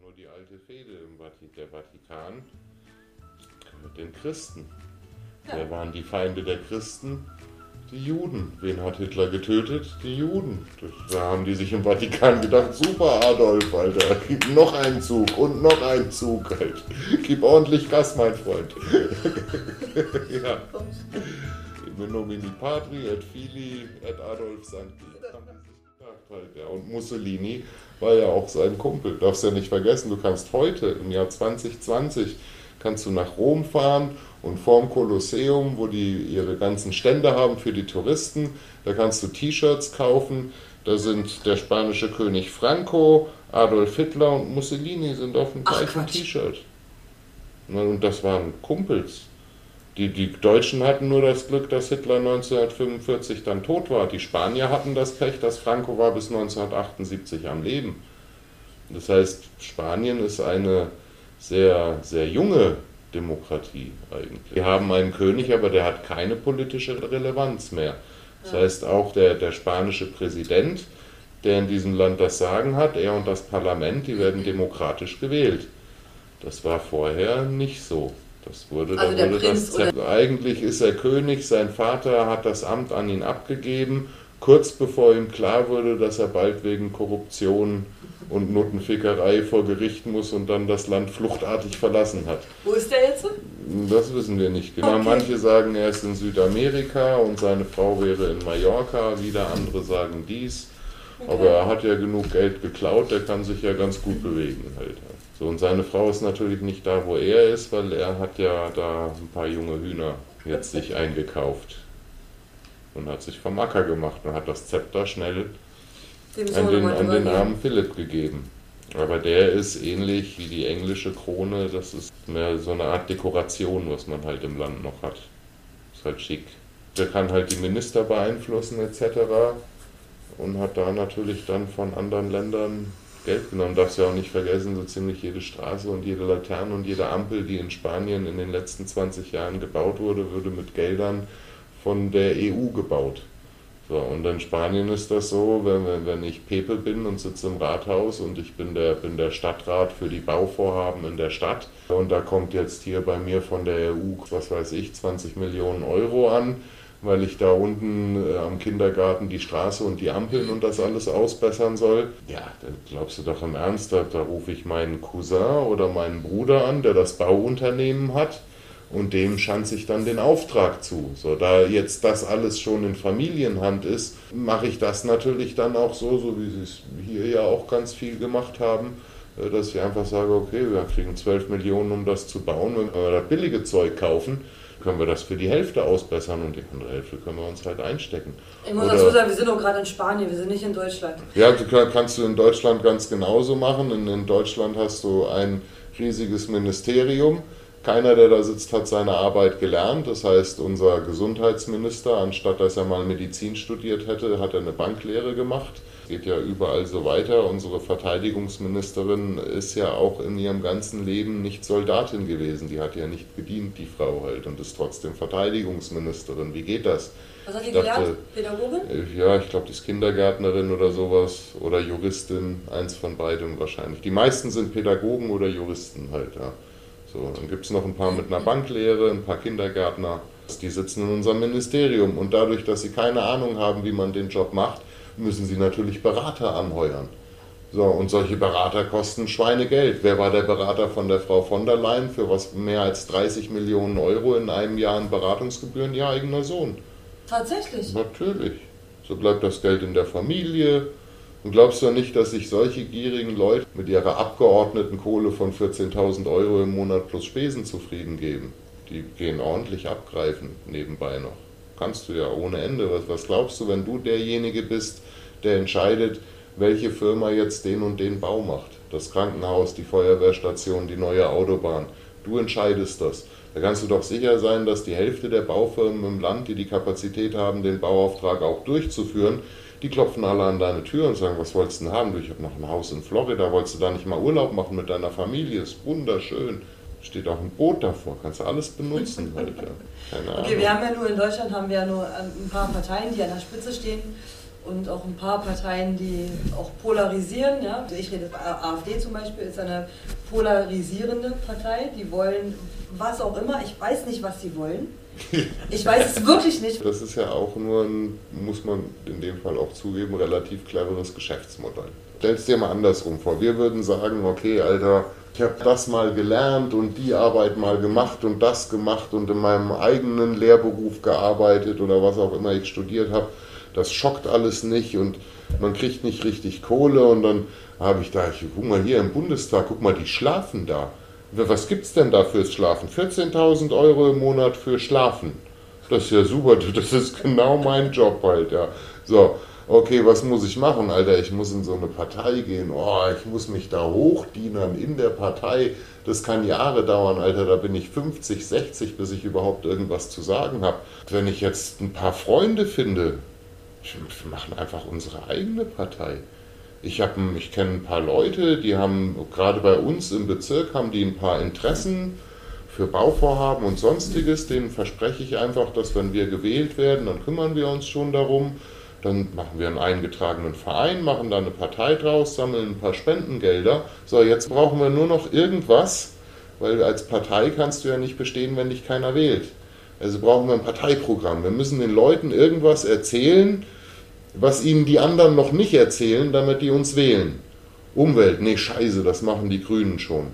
Nur die alte Fehde im Vati der Vatikan mit den Christen. Ja. Wer waren die Feinde der Christen? Die Juden. Wen hat Hitler getötet? Die Juden. Da haben die sich im Vatikan gedacht, super Adolf, Alter, gib noch einen Zug und noch einen Zug halt. Gib ordentlich Gas, mein Freund. ja. In nomini patri et fili et Adolf Sancti. Ja. Und Mussolini war ja auch sein Kumpel. Darfst ja nicht vergessen, du kannst heute im Jahr 2020 kannst du nach Rom fahren und vorm Kolosseum, wo die ihre ganzen Stände haben für die Touristen, da kannst du T-Shirts kaufen. Da sind der spanische König Franco, Adolf Hitler und Mussolini sind auf dem gleichen. T-Shirt. Und das waren Kumpels. Die, die Deutschen hatten nur das Glück, dass Hitler 1945 dann tot war. Die Spanier hatten das Pech, dass Franco war bis 1978 am Leben. Das heißt, Spanien ist eine sehr, sehr junge Demokratie eigentlich. Wir haben einen König, aber der hat keine politische Relevanz mehr. Das heißt, auch der, der spanische Präsident, der in diesem Land das Sagen hat, er und das Parlament, die werden demokratisch gewählt. Das war vorher nicht so. Das wurde, Also da wurde Prinz das, eigentlich ist er König, sein Vater hat das Amt an ihn abgegeben, kurz bevor ihm klar wurde, dass er bald wegen Korruption und Notenfickerei vor Gericht muss und dann das Land fluchtartig verlassen hat. Wo ist der jetzt? Das wissen wir nicht genau. Okay. Manche sagen, er ist in Südamerika und seine Frau wäre in Mallorca, wieder andere sagen dies. Aber er hat ja genug Geld geklaut, der kann sich ja ganz gut bewegen halt. So, und seine Frau ist natürlich nicht da, wo er ist, weil er hat ja da ein paar junge Hühner jetzt sich eingekauft und hat sich vom Acker gemacht und hat das Zepter schnell an den, an den armen Philipp gegeben. Aber der ist ähnlich wie die englische Krone, das ist mehr so eine Art Dekoration, was man halt im Land noch hat. Ist halt schick. Der kann halt die Minister beeinflussen etc. und hat da natürlich dann von anderen Ländern Geld genommen. Darfst ja auch nicht vergessen, so ziemlich jede Straße und jede Laterne und jede Ampel, die in Spanien in den letzten 20 Jahren gebaut wurde, wurde mit Geldern von der EU gebaut. So, und in Spanien ist das so, wenn, wenn, wenn ich Pepe bin und sitze im Rathaus und ich bin der, bin der Stadtrat für die Bauvorhaben in der Stadt und da kommt jetzt hier bei mir von der EU, was weiß ich, 20 Millionen Euro an, weil ich da unten äh, am Kindergarten die Straße und die Ampeln und das alles ausbessern soll. Ja, da glaubst du doch im Ernst, da, da rufe ich meinen Cousin oder meinen Bruder an, der das Bauunternehmen hat und dem schanze ich dann den Auftrag zu. So, da jetzt das alles schon in Familienhand ist, mache ich das natürlich dann auch so, so wie sie es hier ja auch ganz viel gemacht haben, äh, dass ich einfach sage, okay, wir kriegen 12 Millionen, um das zu bauen. Wenn wir das billige Zeug kaufen, können wir das für die Hälfte ausbessern und die andere Hälfte können wir uns halt einstecken. Ich muss Oder- dazu sagen, wir sind auch gerade in Spanien, wir sind nicht in Deutschland. Ja, kannst du in Deutschland ganz genauso machen. In, in Deutschland hast du ein riesiges Ministerium. Keiner, der da sitzt, hat seine Arbeit gelernt. Das heißt, unser Gesundheitsminister, anstatt dass er mal Medizin studiert hätte, hat er eine Banklehre gemacht. Geht ja überall so weiter. Unsere Verteidigungsministerin ist ja auch in ihrem ganzen Leben nicht Soldatin gewesen. Die hat ja nicht gedient, die Frau halt, und ist trotzdem Verteidigungsministerin. Wie geht das? Was hat die dachte- gelernt? Pädagogin? Äh, Ja, ich glaube, die ist Kindergärtnerin oder sowas oder Juristin, eins von beidem wahrscheinlich. Die meisten sind Pädagogen oder Juristen halt, ja. So, dann gibt es noch ein paar mit einer Banklehre, ein paar Kindergärtner. Die sitzen in unserem Ministerium und dadurch, dass sie keine Ahnung haben, wie man den Job macht, müssen sie natürlich Berater anheuern. So, und solche Berater kosten Schweinegeld. Wer war der Berater von der Frau von der Leyen für was mehr als 30 Millionen Euro in einem Jahr an Beratungsgebühren? Ihr eigener Sohn. Tatsächlich. Natürlich. So bleibt das Geld in der Familie. Und glaubst du nicht, dass sich solche gierigen Leute mit ihrer Abgeordnetenkohle von 14.000 Euro im Monat plus Spesen zufrieden geben? Die gehen ordentlich abgreifen nebenbei noch. Kannst du ja ohne Ende. Was, was glaubst du, wenn du derjenige bist, der entscheidet, welche Firma jetzt den und den Bau macht? Das Krankenhaus, die Feuerwehrstation, die neue Autobahn. Du entscheidest das. Da kannst du doch sicher sein, dass die Hälfte der Baufirmen im Land, die die Kapazität haben, den Bauauftrag auch durchzuführen, die klopfen alle an deine Tür und sagen, was wolltest du denn haben? Du, ich habe noch ein Haus in Florida, wolltest du da nicht mal Urlaub machen mit deiner Familie? Ist wunderschön. Steht auch ein Boot davor, kannst du alles benutzen halt. Ja. Keine Ahnung. Okay, wir haben ja nur in Deutschland haben wir ja nur ein paar Parteien, die an der Spitze stehen. und auch ein paar Parteien, die auch polarisieren. Ja? Also ich rede, AfD zum Beispiel ist eine polarisierende Partei. Die wollen was auch immer. Ich weiß nicht, was sie wollen. Ich weiß es wirklich nicht. Das ist ja auch nur ein, muss man in dem Fall auch zugeben, relativ cleveres Geschäftsmodell. Stell es dir mal andersrum vor. Wir würden sagen, okay, Alter, ich habe das mal gelernt und die Arbeit mal gemacht und das gemacht und in meinem eigenen Lehrberuf gearbeitet oder was auch immer ich studiert habe. Das schockt alles nicht und man kriegt nicht richtig Kohle und dann habe ich da, ich guck mal hier im Bundestag, guck mal, die schlafen da. Was gibt es denn da fürs Schlafen? 14.000 Euro im Monat für Schlafen. Das ist ja super, das ist genau mein Job halt, ja. So, okay, was muss ich machen, Alter? Ich muss in so eine Partei gehen. Oh, ich muss mich da hochdienern in der Partei. Das kann Jahre dauern, Alter. Da bin ich 50, 60, bis ich überhaupt irgendwas zu sagen habe. Wenn ich jetzt ein paar Freunde finde, wir machen einfach unsere eigene Partei. Ich, ich kenne ein paar Leute, die haben gerade bei uns im Bezirk haben die ein paar Interessen für Bauvorhaben und sonstiges. Denen verspreche ich einfach, dass wenn wir gewählt werden, dann kümmern wir uns schon darum. Dann machen wir einen eingetragenen Verein, machen da eine Partei draus, sammeln ein paar Spendengelder. So, jetzt brauchen wir nur noch irgendwas, weil als Partei kannst du ja nicht bestehen, wenn dich keiner wählt. Also brauchen wir ein Parteiprogramm. Wir müssen den Leuten irgendwas erzählen, was ihnen die anderen noch nicht erzählen, damit die uns wählen. Umwelt, nee, scheiße, das machen die Grünen schon.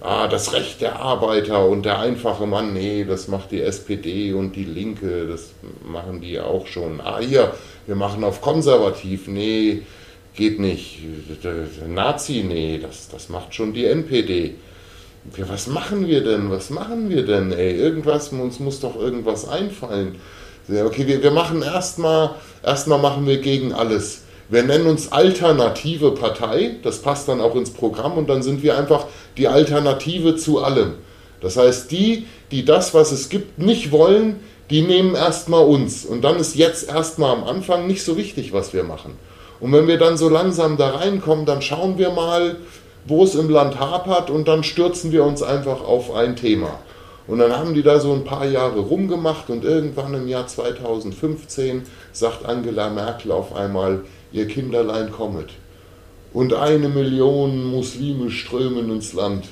Ah, das Recht der Arbeiter und der einfache Mann, nee, das macht die SPD und die Linke, das machen die auch schon. Ah, hier, wir machen auf konservativ, nee, geht nicht. Nazi, nee, das, das macht schon die NPD. Was machen wir denn? Was machen wir denn, ey? Irgendwas, uns muss doch irgendwas einfallen. Okay, wir, wir machen erstmal, erstmal machen wir gegen alles. Wir nennen uns Alternative Partei, das passt dann auch ins Programm und dann sind wir einfach die Alternative zu allem. Das heißt, die, die das, was es gibt, nicht wollen, die nehmen erstmal uns. Und dann ist jetzt erstmal am Anfang nicht so wichtig, was wir machen. Und wenn wir dann so langsam da reinkommen, dann schauen wir mal, wo es im Land hapert und dann stürzen wir uns einfach auf ein Thema. Und dann haben die da so ein paar Jahre rumgemacht und irgendwann im Jahr 2015 sagt Angela Merkel auf einmal, ihr Kinderlein kommet. Und eine Million Muslime strömen ins Land.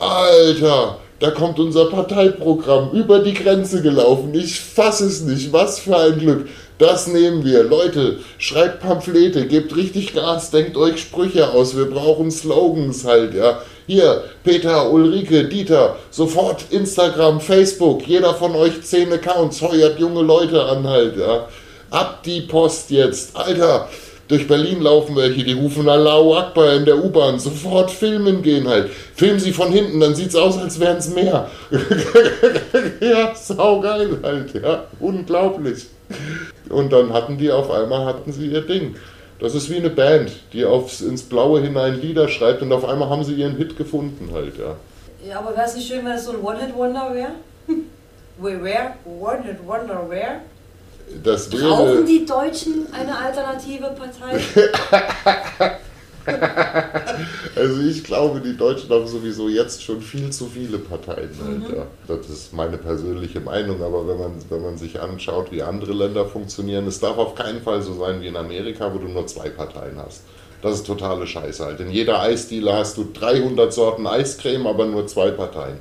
Alter, da kommt unser Parteiprogramm über die Grenze gelaufen. Ich fasse es nicht. Was für ein Glück. Das nehmen wir. Leute, schreibt Pamphlete, gebt richtig Gas, denkt euch Sprüche aus. Wir brauchen Slogans halt, ja. Hier, Peter, Ulrike, Dieter, sofort Instagram, Facebook, jeder von euch zehn Accounts, heuert junge Leute an halt, ja. Ab die Post jetzt. Alter, durch Berlin laufen welche, die rufen Allahu Akbar in der U-Bahn, sofort filmen gehen halt. Filmen sie von hinten, dann sieht es aus, als wären es mehr. ja, saugeil halt, ja, unglaublich. Und dann hatten die auf einmal, hatten sie ihr Ding. Das ist wie eine Band, die aufs, ins Blaue hinein Lieder schreibt und auf einmal haben sie ihren Hit gefunden halt, ja. Ja, aber wäre es nicht schön, wenn es so ein One-Hit-Wonder wäre? Where? One-Hit-Wonder wäre? Das wäre... Brauchen die Deutschen eine alternative Partei? also ich glaube, die Deutschen haben sowieso jetzt schon viel zu viele Parteien. Mhm. ja. Das ist meine persönliche Meinung, aber wenn man, wenn man sich anschaut, wie andere Länder funktionieren, es darf auf keinen Fall so sein wie in Amerika, wo du nur zwei Parteien hast. Das ist totale Scheiße halt. In jeder Eisdiele hast du 300 Sorten Eiscreme, aber nur zwei Parteien.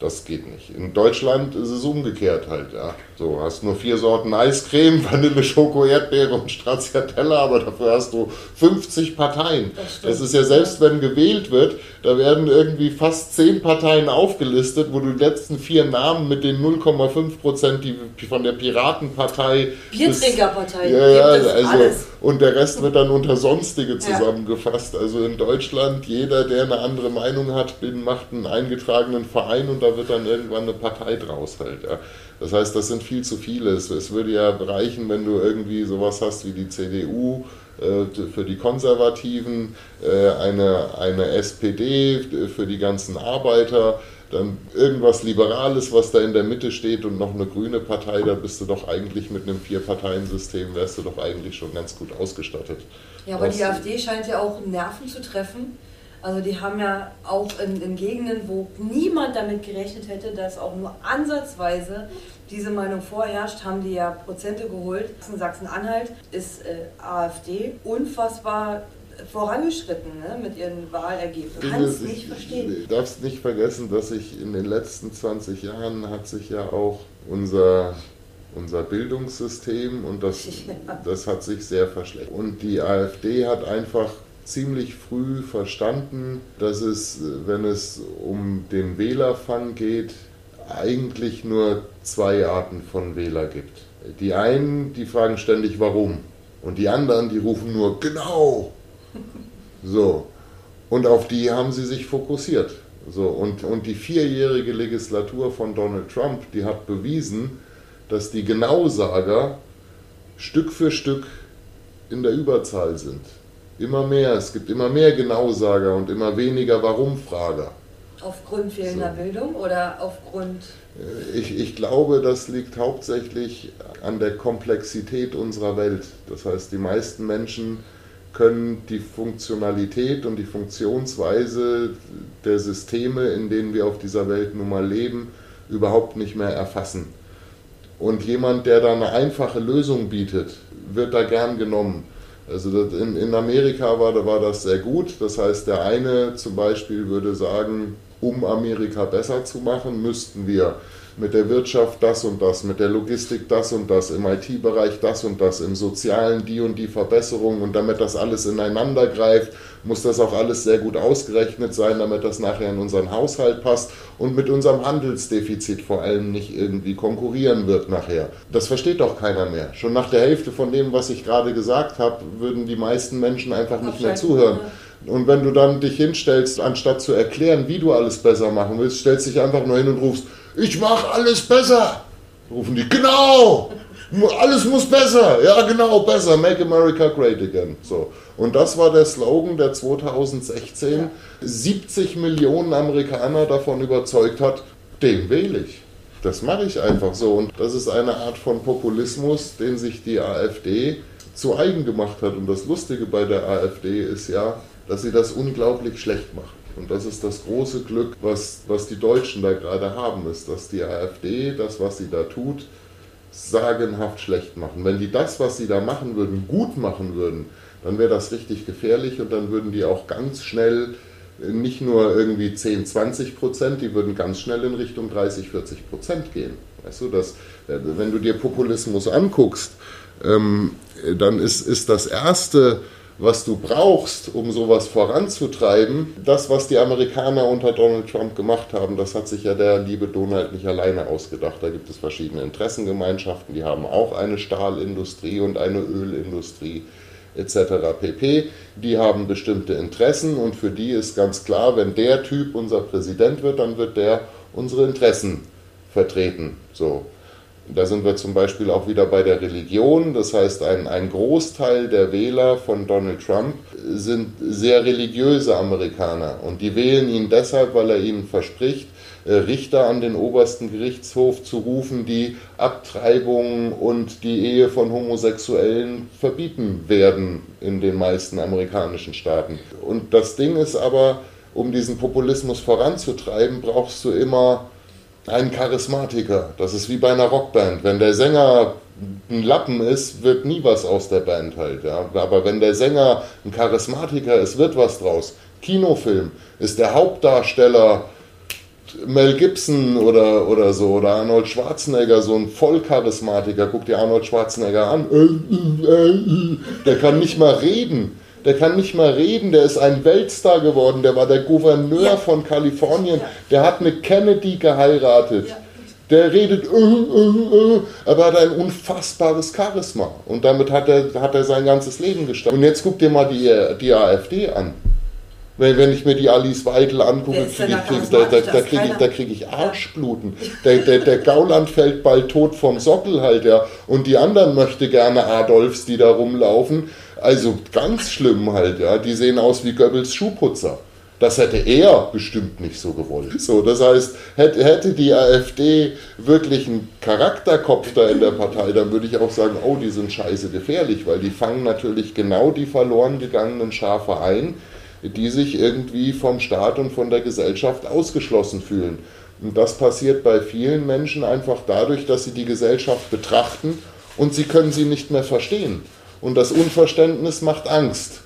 Das geht nicht. In Deutschland ist es umgekehrt halt, ja. So, hast nur vier Sorten Eiscreme, Vanille, Schoko, Erdbeere und Stracciatella, aber dafür hast du 50 Parteien. Es ist ja selbst, wenn gewählt wird, da werden irgendwie fast zehn Parteien aufgelistet, wo du die letzten vier Namen mit den 0,5 Prozent, die von der Piratenpartei. Biertrinkerpartei. Ja, ja, also, alles. und der Rest wird dann unter Sonstige zusammengefasst. Also in Deutschland, jeder, der eine andere Meinung hat, macht einen eingetragenen Verein und da wird dann irgendwann eine Partei draus halt. Ja. Das heißt, das sind viel zu viele. Es, es würde ja reichen, wenn du irgendwie sowas hast wie die CDU äh, für die Konservativen, äh, eine, eine SPD für die ganzen Arbeiter, dann irgendwas Liberales, was da in der Mitte steht und noch eine grüne Partei, da bist du doch eigentlich mit einem Vier-Parteien-System, wärst du doch eigentlich schon ganz gut ausgestattet. Ja, aber die AfD scheint ja auch Nerven zu treffen Also die haben ja auch in, in, Gegenden, wo niemand damit gerechnet hätte, dass auch nur ansatzweise diese Meinung vorherrscht, haben die ja Prozente geholt. In Sachsen-Anhalt ist äh, AfD unfassbar vorangeschritten ne, mit ihren Wahlergebnissen. Du kannst nicht verstehen. Du darfst nicht vergessen, dass sich in den letzten 20 Jahren hat sich ja auch unser unser Bildungssystem und das, das hat sich sehr verschlechtert. Und die AfD hat einfach ziemlich früh verstanden, dass es, wenn es um den Wählerfang geht, eigentlich nur zwei Arten von Wähler gibt. Die einen, die fragen ständig warum und die anderen, die rufen nur genau. So. Und auf die haben sie sich fokussiert. So, und, und die vierjährige Legislatur von Donald Trump, die hat bewiesen, dass die Genausager Stück für Stück in der Überzahl sind. Immer mehr, es gibt immer mehr Genausager und immer weniger Warum-Frager. Aufgrund fehlender so. Bildung oder aufgrund. Äh, ich, ich glaube, das liegt hauptsächlich an der Komplexität unserer Welt. Das heißt, die meisten Menschen können die Funktionalität und die Funktionsweise der Systeme, in denen wir auf dieser Welt nun mal leben, überhaupt nicht mehr erfassen. Und jemand, der da eine einfache Lösung bietet, wird da gern genommen. Also in, in Amerika war, war das sehr gut. Das heißt, der eine zum Beispiel würde sagen, um Amerika besser zu machen, müssten wir mit der Wirtschaft das und das, mit der Logistik das und das, im IT-Bereich das und das, im Sozialen die und die Verbesserungen und damit das alles ineinander greift, muss das auch alles sehr gut ausgerechnet sein, damit das nachher in unseren Haushalt passt und mit unserem Handelsdefizit vor allem nicht irgendwie konkurrieren wird nachher. Das versteht doch keiner mehr. Schon nach der Hälfte von dem, was ich gerade gesagt habe, würden die meisten Menschen einfach nicht mehr zuhören. Und wenn du dann dich hinstellst, anstatt zu erklären, wie du alles besser machen willst, stellst dich einfach nur hin und rufst, ich mache alles besser. Rufen die, genau, alles muss besser. Ja, genau, besser. Make America Great Again. So. Und das war der Slogan, der 2016 ja. 70 Millionen Amerikaner davon überzeugt hat, den wähle ich. Das mache ich einfach so. Und das ist eine Art von Populismus, den sich die AfD zu eigen gemacht hat. Und das Lustige bei der AfD ist ja, dass sie das unglaublich schlecht macht. Und das ist das große Glück, was, was die Deutschen da gerade haben, ist, dass die AfD das, was sie da tut, sagenhaft schlecht machen. Wenn die das, was sie da machen würden, gut machen würden, dann wäre das richtig gefährlich und dann würden die auch ganz schnell nicht nur irgendwie 10, 20 Prozent, die würden ganz schnell in Richtung 30, 40 Prozent gehen. Weißt du, dass, wenn du dir Populismus anguckst, ähm, dann ist, ist das Erste, was du brauchst, um sowas voranzutreiben, das, was die Amerikaner unter Donald Trump gemacht haben, das hat sich ja der liebe Donald nicht alleine ausgedacht. Da gibt es verschiedene Interessengemeinschaften, die haben auch eine Stahlindustrie und eine Ölindustrie etc. pp. Die haben bestimmte Interessen und für die ist ganz klar, wenn der Typ unser Präsident wird, dann wird der unsere Interessen vertreten. So. Da sind wir zum Beispiel auch wieder bei der Religion. Das heißt, ein, ein Großteil der Wähler von Donald Trump sind sehr religiöse Amerikaner. Und die wählen ihn deshalb, weil er ihnen verspricht, äh, Richter an den obersten Gerichtshof zu rufen, die Abtreibung und die Ehe von Homosexuellen verbieten werden in den meisten amerikanischen Staaten. Und das Ding ist aber, um diesen Populismus voranzutreiben, brauchst du immer ein Charismatiker. Das ist wie bei einer Rockband. Wenn der Sänger ein Lappen ist, wird nie was aus der Band halt. Ja. Aber wenn der Sänger ein Charismatiker ist, wird was draus. Kinofilm ist der Hauptdarsteller Mel Gibson oder, oder so oder Arnold Schwarzenegger, so ein Vollcharismatiker. Guck dir Arnold Schwarzenegger an. Der kann nicht mal reden. Der kann nicht mal reden, der ist ein Weltstar geworden, der war der Gouverneur ja. von Kalifornien, ja. der hat mit Kennedy geheiratet. Ja. Der redet, uh, uh, uh, aber hat ein unfassbares Charisma. Und damit hat er, hat er sein ganzes Leben gestartet. Und jetzt guck dir mal die, die AfD an. Wenn, wenn ich mir die Alice Weidel angucke, krieg ich, da, da, da kriege ich, krieg ich Arschbluten. Der, der, der Gauland fällt bald tot vom Sockel halt, ja. Und die anderen möchte gerne Adolfs, die da rumlaufen, also ganz schlimm halt, ja. Die sehen aus wie Goebbels Schuhputzer. Das hätte er bestimmt nicht so gewollt. So, das heißt, hätte die AfD wirklich einen Charakterkopf da in der Partei, dann würde ich auch sagen, oh, die sind scheiße gefährlich, weil die fangen natürlich genau die verloren gegangenen Schafe ein, die sich irgendwie vom Staat und von der Gesellschaft ausgeschlossen fühlen. Und das passiert bei vielen Menschen einfach dadurch, dass sie die Gesellschaft betrachten und sie können sie nicht mehr verstehen. Und das Unverständnis macht Angst.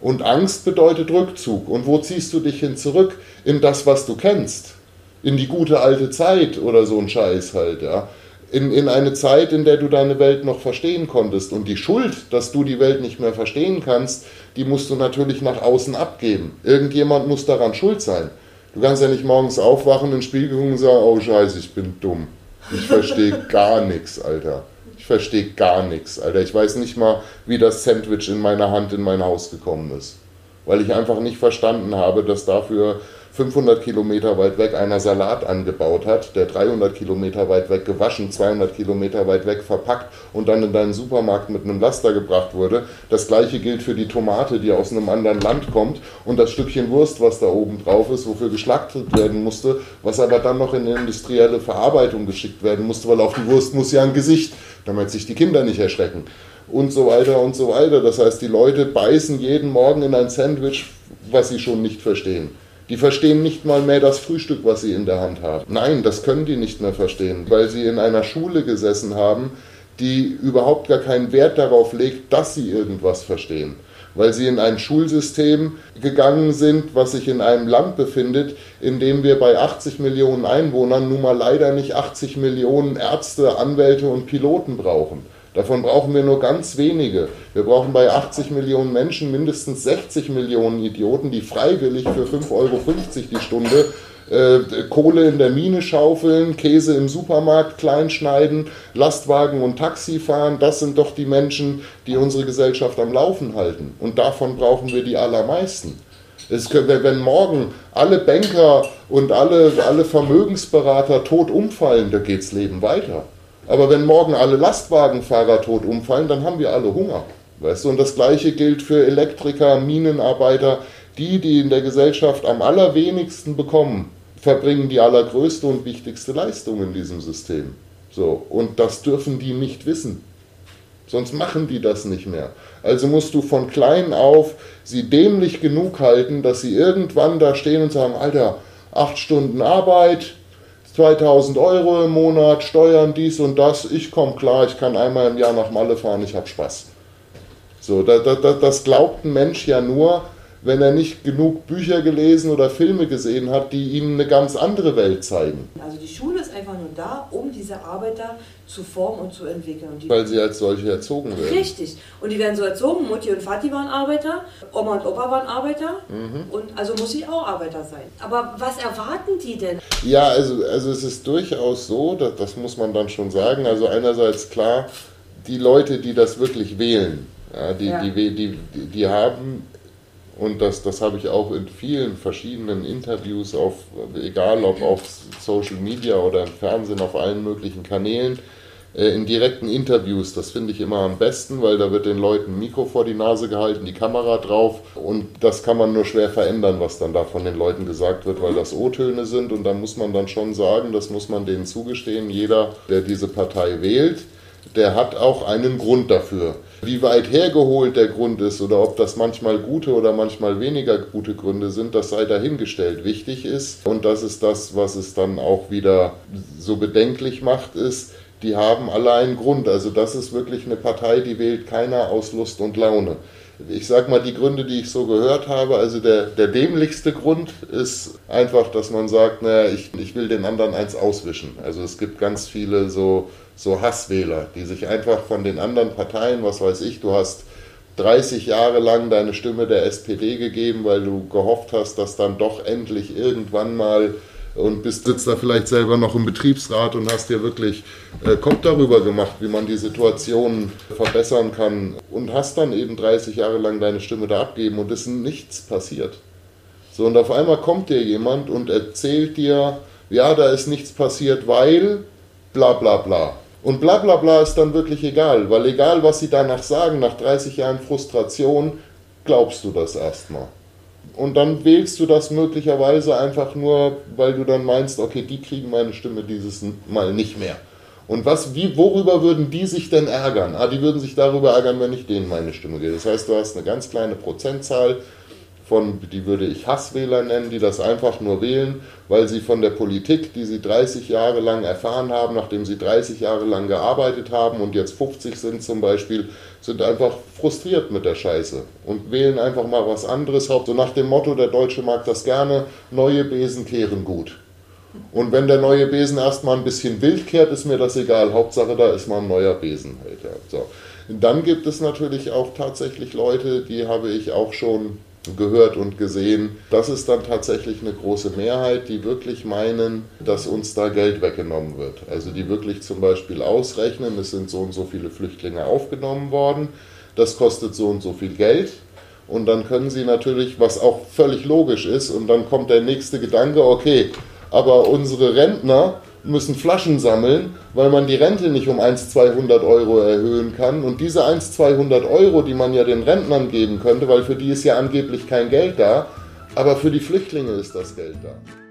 Und Angst bedeutet Rückzug. Und wo ziehst du dich hin zurück? In das, was du kennst. In die gute alte Zeit oder so ein Scheiß halt, ja. In, in eine Zeit, in der du deine Welt noch verstehen konntest. Und die Schuld, dass du die Welt nicht mehr verstehen kannst, die musst du natürlich nach außen abgeben. Irgendjemand muss daran schuld sein. Du kannst ja nicht morgens aufwachen, ins Spiegel gucken und sagen, oh Scheiße, ich bin dumm. Ich verstehe gar nichts, Alter. Verstehe gar nichts, Alter. Ich weiß nicht mal, wie das Sandwich in meiner Hand in mein Haus gekommen ist. Weil ich einfach nicht verstanden habe, dass dafür 500 Kilometer weit weg einer Salat angebaut hat, der 300 Kilometer weit weg gewaschen, 200 Kilometer weit weg verpackt und dann in deinen Supermarkt mit einem Laster gebracht wurde. Das gleiche gilt für die Tomate, die aus einem anderen Land kommt und das Stückchen Wurst, was da oben drauf ist, wofür geschlachtet werden musste, was aber dann noch in eine industrielle Verarbeitung geschickt werden musste, weil auf die Wurst muss ja ein Gesicht, damit sich die Kinder nicht erschrecken und so weiter und so weiter. Das heißt, die Leute beißen jeden Morgen in ein Sandwich, was sie schon nicht verstehen. Die verstehen nicht mal mehr das Frühstück, was sie in der Hand haben. Nein, das können die nicht mehr verstehen, weil sie in einer Schule gesessen haben, die überhaupt gar keinen Wert darauf legt, dass sie irgendwas verstehen. Weil sie in ein Schulsystem gegangen sind, was sich in einem Land befindet, in dem wir bei 80 Millionen Einwohnern nun mal leider nicht 80 Millionen Ärzte, Anwälte und Piloten brauchen. Davon brauchen wir nur ganz wenige. Wir brauchen bei 80 Millionen Menschen mindestens 60 Millionen Idioten, die freiwillig für 5,50 Euro die Stunde äh, Kohle in der Mine schaufeln, Käse im Supermarkt kleinschneiden, Lastwagen und Taxi fahren. Das sind doch die Menschen, die unsere Gesellschaft am Laufen halten. Und davon brauchen wir die allermeisten. Es, wenn morgen alle Banker und alle, alle Vermögensberater tot umfallen, da geht's Leben weiter. Aber wenn morgen alle Lastwagenfahrer tot umfallen, dann haben wir alle Hunger. Weißt du? Und das Gleiche gilt für Elektriker, Minenarbeiter. Die, die in der Gesellschaft am allerwenigsten bekommen, verbringen die allergrößte und wichtigste Leistung in diesem System. So, und das dürfen die nicht wissen. Sonst machen die das nicht mehr. Also musst du von klein auf sie dämlich genug halten, dass sie irgendwann da stehen und sagen, Alter, acht Stunden Arbeit, 2000 Euro im Monat, Steuern, dies und das, ich komme klar, ich kann einmal im Jahr nach Malle fahren, ich habe Spaß. So, da, da, das glaubt ein Mensch ja nur, wenn er nicht genug Bücher gelesen oder Filme gesehen hat, die ihm eine ganz andere Welt zeigen. Also die Schule ist einfach nur da, um diese Arbeiter zu formen und zu entwickeln. Weil sie als solche erzogen werden. Richtig. Und die werden so erzogen, Mutti und Vati waren Arbeiter, Oma und Opa waren Arbeiter mhm. und also muss ich auch Arbeiter sein. Aber was erwarten die denn? Ja, also, also es ist durchaus so, das, das muss man dann schon sagen, also einerseits klar, die Leute, die das wirklich wählen, ja, die, ja. Die, die, die, die haben und das, das habe ich auch in vielen verschiedenen Interviews, auf, egal ob auf Social Media oder im Fernsehen, auf allen möglichen Kanälen, äh, in direkten Interviews. Das finde ich immer am besten, weil da wird den Leuten ein Mikro vor die Nase gehalten, die Kamera drauf und das kann man nur schwer verändern, was dann da von den Leuten gesagt wird, weil das O-Töne sind und da muss man dann schon sagen, das muss man denen zugestehen, jeder, der diese Partei wählt, der hat auch einen Grund dafür. Wie weit hergeholt der Grund ist oder ob das manchmal gute oder manchmal weniger gute Gründe sind, das sei dahingestellt. Wichtig ist, und das ist das, was es dann auch wieder so bedenklich macht, ist, die haben alle einen Grund. Also das ist wirklich eine Partei, die wählt keiner aus Lust und Laune. Ich sag mal, die Gründe, die ich so gehört habe, also der, der dämlichste Grund ist einfach, dass man sagt, naja, ich, ich will den anderen eins auswischen. Also es gibt ganz viele so so Hasswähler, die sich einfach von den anderen Parteien, was weiß ich, du hast 30 Jahre lang deine Stimme der SPD gegeben, weil du gehofft hast, dass dann doch endlich irgendwann mal und bist sitzt da vielleicht selber noch im Betriebsrat und hast dir wirklich äh, Kopf darüber gemacht, wie man die Situation verbessern kann und hast dann eben 30 Jahre lang deine Stimme da abgeben und ist nichts passiert. So und auf einmal kommt dir jemand und erzählt dir, ja, da ist nichts passiert, weil bla bla bla. Und bla bla bla ist dann wirklich egal, weil egal was sie danach sagen, nach 30 Jahren Frustration, glaubst du das erstmal. Und dann wählst du das möglicherweise einfach nur, weil du dann meinst, okay, die kriegen meine Stimme dieses Mal nicht mehr. Und was, wie, worüber würden die sich denn ärgern? Ah, die würden sich darüber ärgern, wenn ich denen meine Stimme gebe. Das heißt, du hast eine ganz kleine Prozentzahl von, die würde ich Hasswähler nennen, die das einfach nur wählen, weil sie von der Politik, die sie 30 Jahre lang erfahren haben, nachdem sie 30 Jahre lang gearbeitet haben und jetzt 50 sind zum Beispiel, sind einfach frustriert mit der Scheiße und wählen einfach mal was anderes. So nach dem Motto, der Deutsche mag das gerne, neue Besen kehren gut. Und wenn der neue Besen erstmal ein bisschen wild kehrt, ist mir das egal. Hauptsache, da ist mal ein neuer Besen. Halt, ja. so. Dann gibt es natürlich auch tatsächlich Leute, die habe ich auch schon gehört und gesehen. Das ist dann tatsächlich eine große Mehrheit, die wirklich meinen, dass uns da Geld weggenommen wird. Also die wirklich zum Beispiel ausrechnen, es sind so und so viele Flüchtlinge aufgenommen worden, das kostet so und so viel Geld. Und dann können sie natürlich, was auch völlig logisch ist, und dann kommt der nächste Gedanke, okay, aber unsere Rentner müssen Flaschen sammeln, weil man die Rente nicht um 1, 200 Euro erhöhen kann. Und diese 1, 200 Euro, die man ja den Rentnern geben könnte, weil für die ist ja angeblich kein Geld da, aber für die Flüchtlinge ist das Geld da.